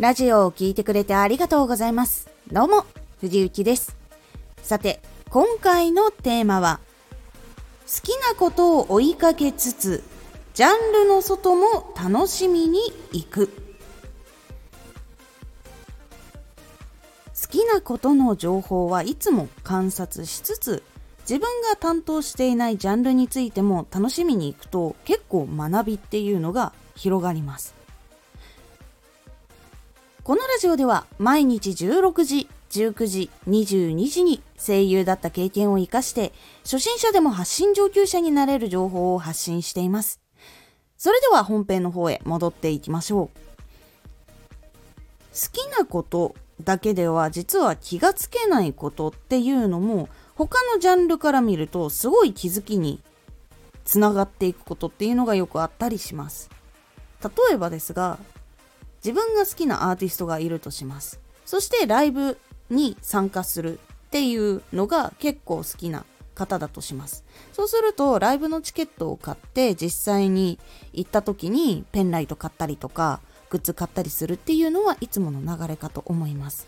ラジオを聴いてくれてありがとうございます。どうも、藤幸です。さて、今回のテーマは、好きなことを追いかけつつ、ジャンルの外も楽しみに行く。好きなことの情報はいつも観察しつつ、自分が担当していないジャンルについても楽しみに行くと結構学びっていうのが広がります。このラジオでは毎日16時、19時、22時に声優だった経験を活かして初心者でも発信上級者になれる情報を発信しています。それでは本編の方へ戻っていきましょう。好きなことだけでは実は気がつけないことっていうのも他のジャンルから見るとすごい気づきにつながっていくことっていうのがよくあったりします。例えばですが自分が好きなアーティストがいるとします。そしてライブに参加するっていうのが結構好きな方だとします。そうするとライブのチケットを買って実際に行った時にペンライト買ったりとかグッズ買ったりするっていうのはいつもの流れかと思います。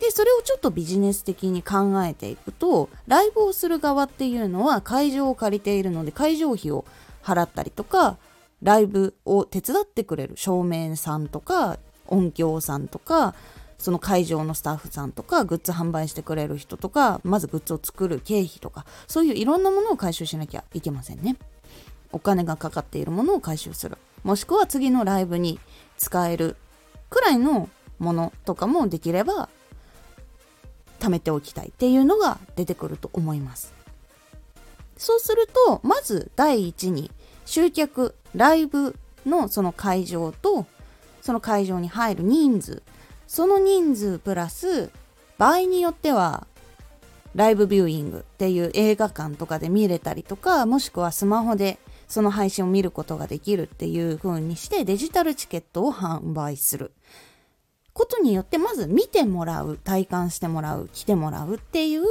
で、それをちょっとビジネス的に考えていくと、ライブをする側っていうのは会場を借りているので会場費を払ったりとか、ライブを手伝ってくれる照明さんとか音響さんとかその会場のスタッフさんとかグッズ販売してくれる人とかまずグッズを作る経費とかそういういろんなものを回収しなきゃいけませんね。お金がかかっているものを回収する。もしくは次のライブに使えるくらいのものとかもできれば貯めておきたいっていうのが出てくると思います。そうするとまず第一に集客ライブのその会場とその会場に入る人数。その人数プラス場合によってはライブビューイングっていう映画館とかで見れたりとかもしくはスマホでその配信を見ることができるっていう風にしてデジタルチケットを販売する。ことによってまず見てもらう体感してもらう来てもらうっていう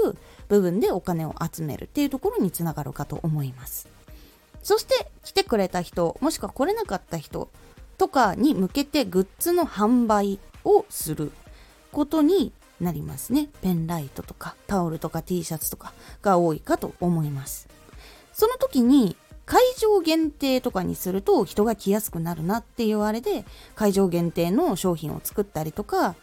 部分でお金を集めるっていうところにつながるかと思います。そして来てくれた人、もしくは来れなかった人とかに向けてグッズの販売をすることになりますね。ペンライトとかタオルとか T シャツとかが多いかと思います。その時に会場限定とかにすると人が来やすくなるなっていうあれで会場限定の商品を作ったりとか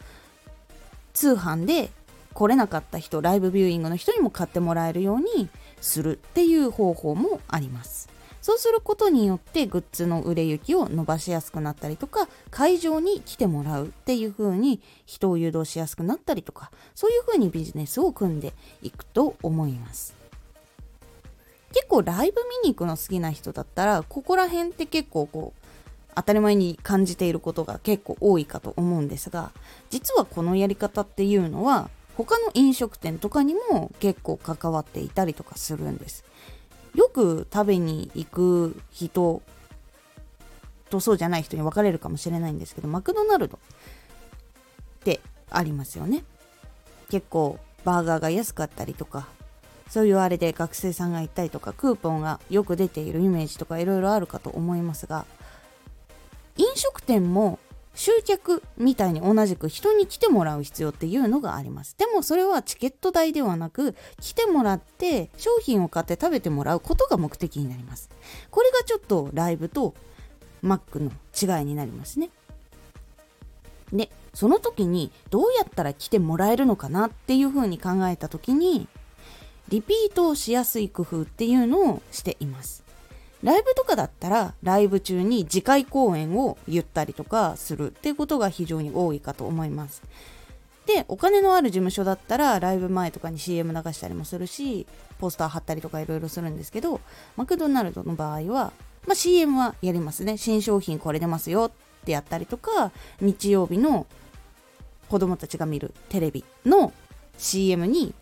通販で来れなかった人ライブビューイングの人にも買ってもらえるようにするっていう方法もあります。そうすることによってグッズの売れ行きを伸ばしやすくなったりとか会場に来てもらうっていう風に人を誘導しやすくなったりとかそういう風にビジネスを組んでいくと思います。結構ライブ見に行くの好きな人だったらここら辺って結構こう当たり前に感じていることが結構多いかと思うんですが実はこのやり方っていうのは他の飲食店とかにも結構関わっていたりとかするんです。よく食べに行く人とそうじゃない人に分かれるかもしれないんですけどマクドナルドってありますよね。結構バーガーが安かったりとかそういうあれで学生さんが行ったりとかクーポンがよく出ているイメージとかいろいろあるかと思いますが飲食店も集客みたいに同じく人に来てもらう必要っていうのがあります。でもそれはチケット代ではなく、来てもらって商品を買って食べてもらうことが目的になります。これがちょっとライブとマックの違いになりますね。で、その時にどうやったら来てもらえるのかなっていうふうに考えた時に、リピートをしやすい工夫っていうのをしています。ライブとかだったらライブ中に次回公演を言ったりとかするっていうことが非常に多いかと思います。で、お金のある事務所だったらライブ前とかに CM 流したりもするし、ポスター貼ったりとかいろいろするんですけど、マクドナルドの場合は、まあ、CM はやりますね。新商品これ出ますよってやったりとか、日曜日の子供たちが見るテレビの CM に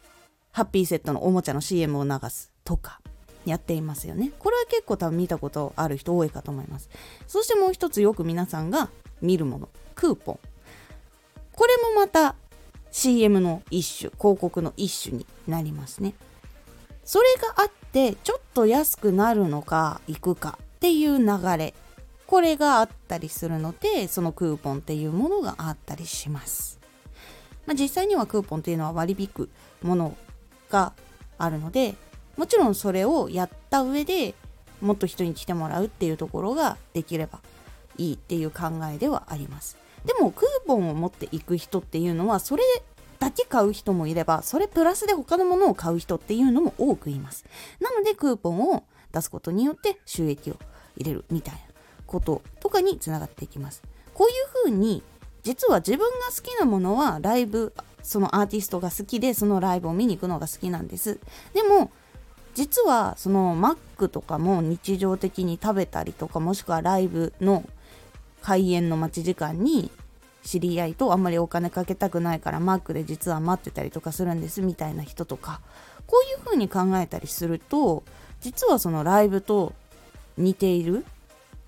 ハッピーセットのおもちゃの CM を流すとか、やっていますよね。これは結構多分見たことある人多いかと思います。そしてもう一つよく皆さんが見るもの、クーポン。これもまた CM の一種、広告の一種になりますね。それがあって、ちょっと安くなるのか、行くかっていう流れ。これがあったりするのでそのクーポンっていうものがあったりします、まあ、実際にはクーポンっていうのは割り引くものがあるのでもちろんそれをやった上でもっと人に来てもらうっていうところができればいいっていう考えではあります。でもクーポンを持っていく人っていうのはそれだけ買う人もいればそれプラスで他のものを買う人っていうのも多くいます。なのでクーポンを出すことによって収益を入れるみたいなこととかにつながっていきます。こういうふうに実は自分が好きなものはライブそのアーティストが好きでそのライブを見に行くのが好きなんです。でも実はそのマックとかも日常的に食べたりとかもしくはライブの開演の待ち時間に知り合いとあんまりお金かけたくないからマックで実は待ってたりとかするんですみたいな人とかこういう風に考えたりすると実はそのライブと似ている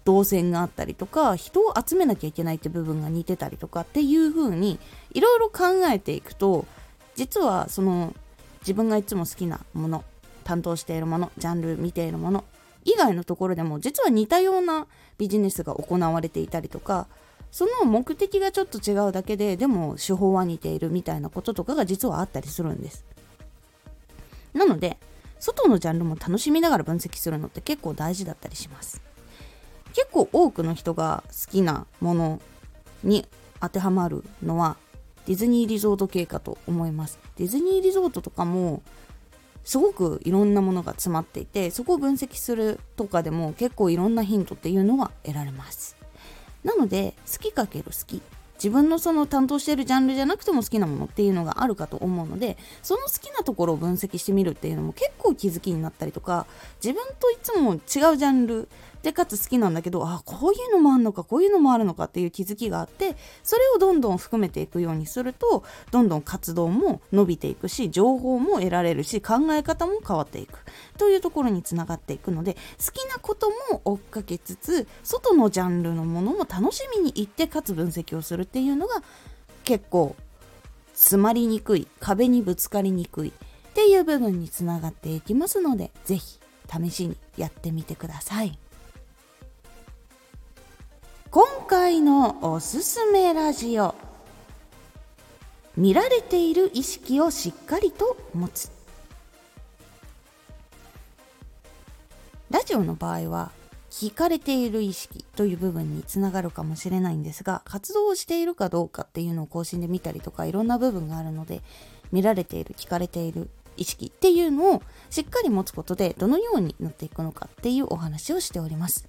動線があったりとか人を集めなきゃいけないって部分が似てたりとかっていう風にいろいろ考えていくと実はその自分がいつも好きなもの担当しているものジャンル見ているもの以外のところでも実は似たようなビジネスが行われていたりとかその目的がちょっと違うだけででも手法は似ているみたいなこととかが実はあったりするんです。なので外のジャンルも楽しみながら分析するのって結構大事だったりします。結構多くの人が好きなものに当てはまるのはディズニーリゾート系かと思います。ディズニーリゾートとかもすごくいろんなものが詰まっていてそこを分析するとかでも結構いろんなヒントっていうのが得られます。なので好きかける好き。自分のその担当しているジャンルじゃなくても好きなものっていうのがあるかと思うのでその好きなところを分析してみるっていうのも結構気づきになったりとか自分といつも違うジャンルでかつ好きなんだけどあこういうのもあるのかこういうのもあるのかっていう気づきがあってそれをどんどん含めていくようにするとどんどん活動も伸びていくし情報も得られるし考え方も変わっていくというところにつながっていくので好きなことも追っかけつつ外のジャンルのものも楽しみに行ってかつ分析をするっていうのが結構詰まりにくい壁にぶつかりにくいっていう部分につながっていきますので是非試しにやってみてください。今回のおすすめラジオ。見られている意識をしっかりと持つ。ラジオの場合は聞かれている意識という部分につながるかもしれないんですが活動をしているかどうかっていうのを更新で見たりとかいろんな部分があるので見られている聞かれている意識っていうのをしっかり持つことでどのようになっていくのかっていうお話をしております。